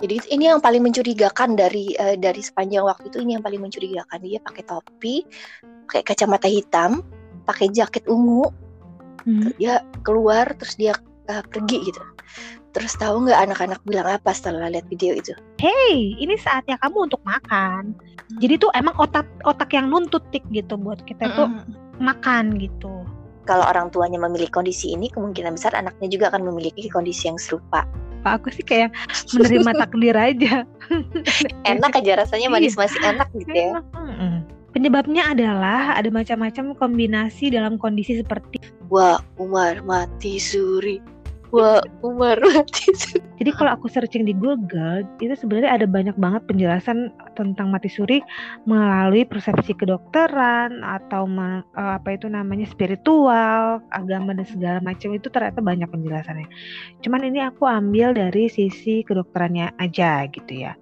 Jadi ini yang paling mencurigakan dari uh, dari sepanjang waktu itu ini yang paling mencurigakan dia pakai topi, pakai kacamata hitam, pakai jaket ungu, hmm. dia keluar terus dia uh, pergi gitu. Terus tahu nggak anak-anak bilang apa setelah lihat video itu? Hey, ini saatnya kamu untuk makan. Jadi tuh emang otak otak yang nuntut tik gitu buat kita hmm. tuh makan gitu. Kalau orang tuanya memiliki kondisi ini, kemungkinan besar anaknya juga akan memiliki kondisi yang serupa apa aku sih kayak menerima takdir aja enak aja rasanya manis iya. masih enak gitu ya Penyebabnya adalah ada macam-macam kombinasi dalam kondisi seperti Wah, Umar mati suri. Wah, Umar mati suri. Jadi kalau aku searching di Google, itu sebenarnya ada banyak banget penjelasan tentang mati suri melalui persepsi kedokteran atau eh, apa itu namanya spiritual, agama dan segala macam itu ternyata banyak penjelasannya. Cuman ini aku ambil dari sisi kedokterannya aja gitu ya.